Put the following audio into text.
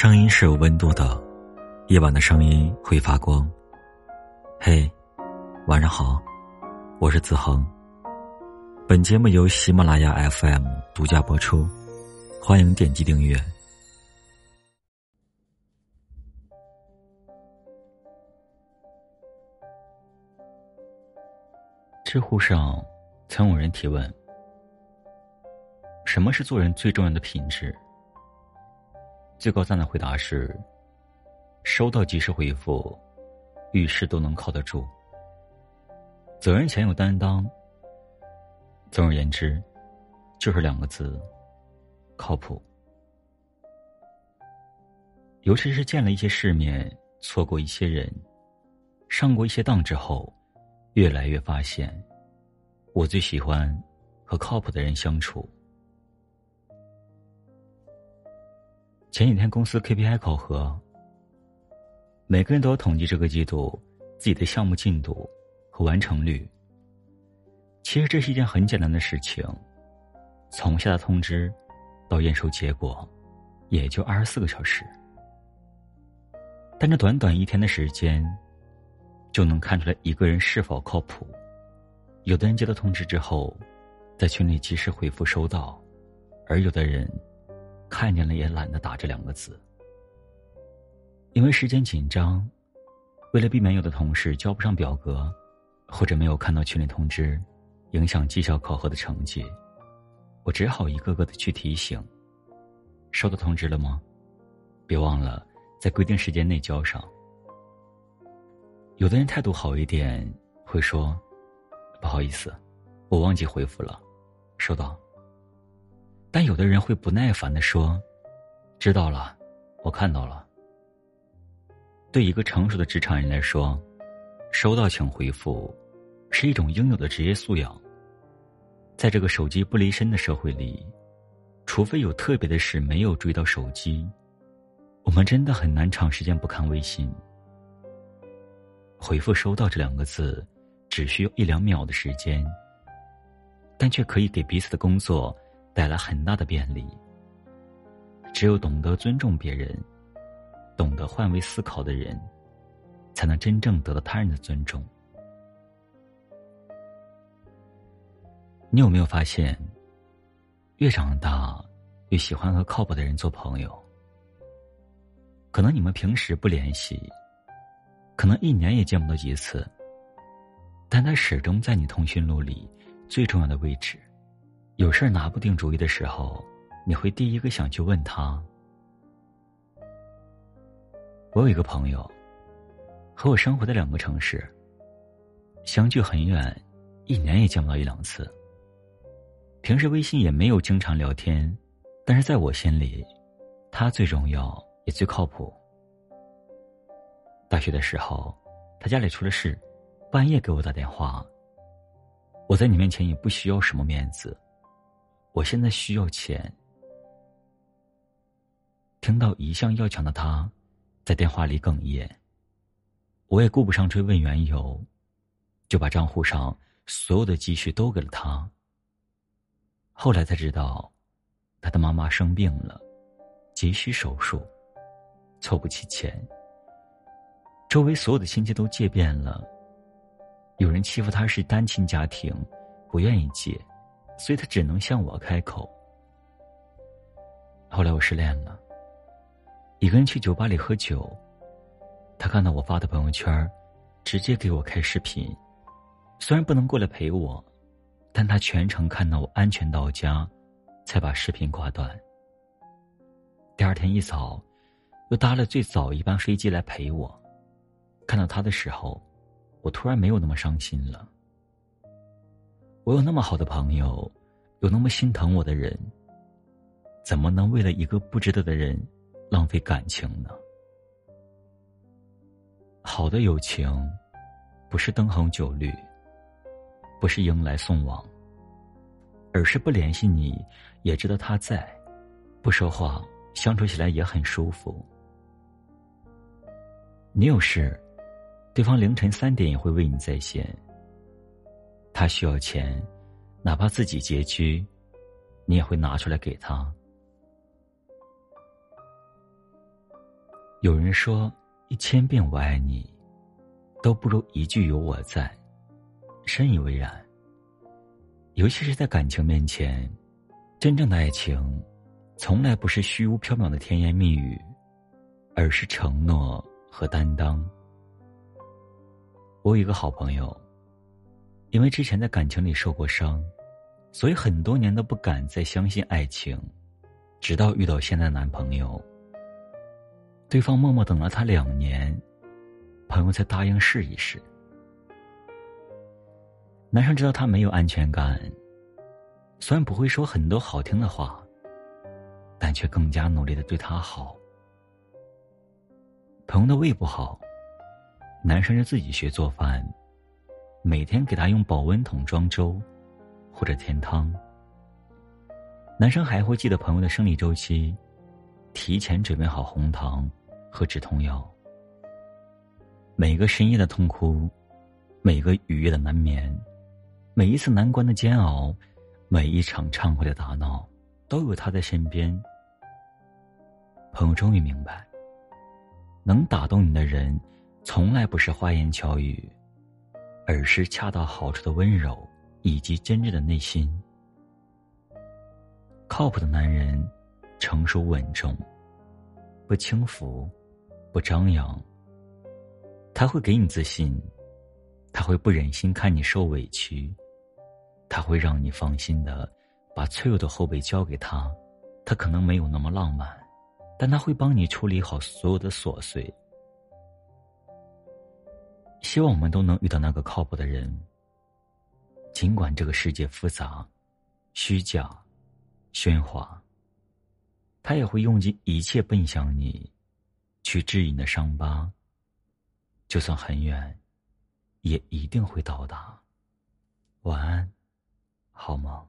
声音是有温度的，夜晚的声音会发光。嘿，晚上好，我是子恒。本节目由喜马拉雅 FM 独家播出，欢迎点击订阅。知乎上曾有人提问：“什么是做人最重要的品质？”最高赞的回答是：收到及时回复，遇事都能靠得住，责任前有担当。总而言之，就是两个字：靠谱。尤其是见了一些世面，错过一些人，上过一些当之后，越来越发现，我最喜欢和靠谱的人相处。前几天公司 KPI 考核，每个人都要统计这个季度自己的项目进度和完成率。其实这是一件很简单的事情，从下达通知到验收结果，也就二十四个小时。但这短短一天的时间，就能看出来一个人是否靠谱。有的人接到通知之后，在群里及时回复收到，而有的人。看见了也懒得打这两个字，因为时间紧张，为了避免有的同事交不上表格，或者没有看到群里通知，影响绩效考核的成绩，我只好一个个的去提醒。收到通知了吗？别忘了在规定时间内交上。有的人态度好一点，会说：“不好意思，我忘记回复了，收到。”但有的人会不耐烦的说：“知道了，我看到了。”对一个成熟的职场人来说，收到请回复，是一种应有的职业素养。在这个手机不离身的社会里，除非有特别的事没有注意到手机，我们真的很难长时间不看微信。回复“收到”这两个字，只需要一两秒的时间，但却可以给彼此的工作。带来很大的便利。只有懂得尊重别人、懂得换位思考的人，才能真正得到他人的尊重。你有没有发现，越长大，越喜欢和靠谱的人做朋友？可能你们平时不联系，可能一年也见不到几次，但他始终在你通讯录里最重要的位置。有事儿拿不定主意的时候，你会第一个想去问他。我有一个朋友，和我生活在两个城市，相距很远，一年也见不到一两次。平时微信也没有经常聊天，但是在我心里，他最重要也最靠谱。大学的时候，他家里出了事，半夜给我打电话。我在你面前也不需要什么面子。我现在需要钱。听到一向要强的他，在电话里哽咽。我也顾不上追问缘由，就把账户上所有的积蓄都给了他。后来才知道，他的妈妈生病了，急需手术，凑不齐钱。周围所有的亲戚都借遍了，有人欺负他是单亲家庭，不愿意借。所以他只能向我开口。后来我失恋了，一个人去酒吧里喝酒，他看到我发的朋友圈，直接给我开视频。虽然不能过来陪我，但他全程看到我安全到家，才把视频挂断。第二天一早，又搭了最早一班飞机来陪我。看到他的时候，我突然没有那么伤心了。我有那么好的朋友，有那么心疼我的人，怎么能为了一个不值得的人浪费感情呢？好的友情，不是灯红酒绿，不是迎来送往，而是不联系你也知道他在，不说话相处起来也很舒服。你有事，对方凌晨三点也会为你在线。他需要钱，哪怕自己拮据，你也会拿出来给他。有人说，一千遍我爱你，都不如一句有我在。深以为然。尤其是在感情面前，真正的爱情，从来不是虚无缥缈的甜言蜜语，而是承诺和担当。我有一个好朋友，因为之前在感情里受过伤，所以很多年都不敢再相信爱情，直到遇到现在的男朋友。对方默默等了他两年，朋友才答应试一试。男生知道他没有安全感，虽然不会说很多好听的话，但却更加努力的对他好。朋友的胃不好，男生就自己学做饭，每天给他用保温桶装粥，或者甜汤。男生还会记得朋友的生理周期，提前准备好红糖。和止痛药。每个深夜的痛哭，每个雨夜的难眠，每一次难关的煎熬，每一场畅快的打闹，都有他在身边。朋友终于明白，能打动你的人，从来不是花言巧语，而是恰到好处的温柔以及真挚的内心。靠谱的男人，成熟稳重，不轻浮。不张扬，他会给你自信，他会不忍心看你受委屈，他会让你放心的把脆弱的后背交给他。他可能没有那么浪漫，但他会帮你处理好所有的琐碎。希望我们都能遇到那个靠谱的人。尽管这个世界复杂、虚假、喧哗，他也会用尽一切奔向你。去治愈你的伤疤，就算很远，也一定会到达。晚安，好梦。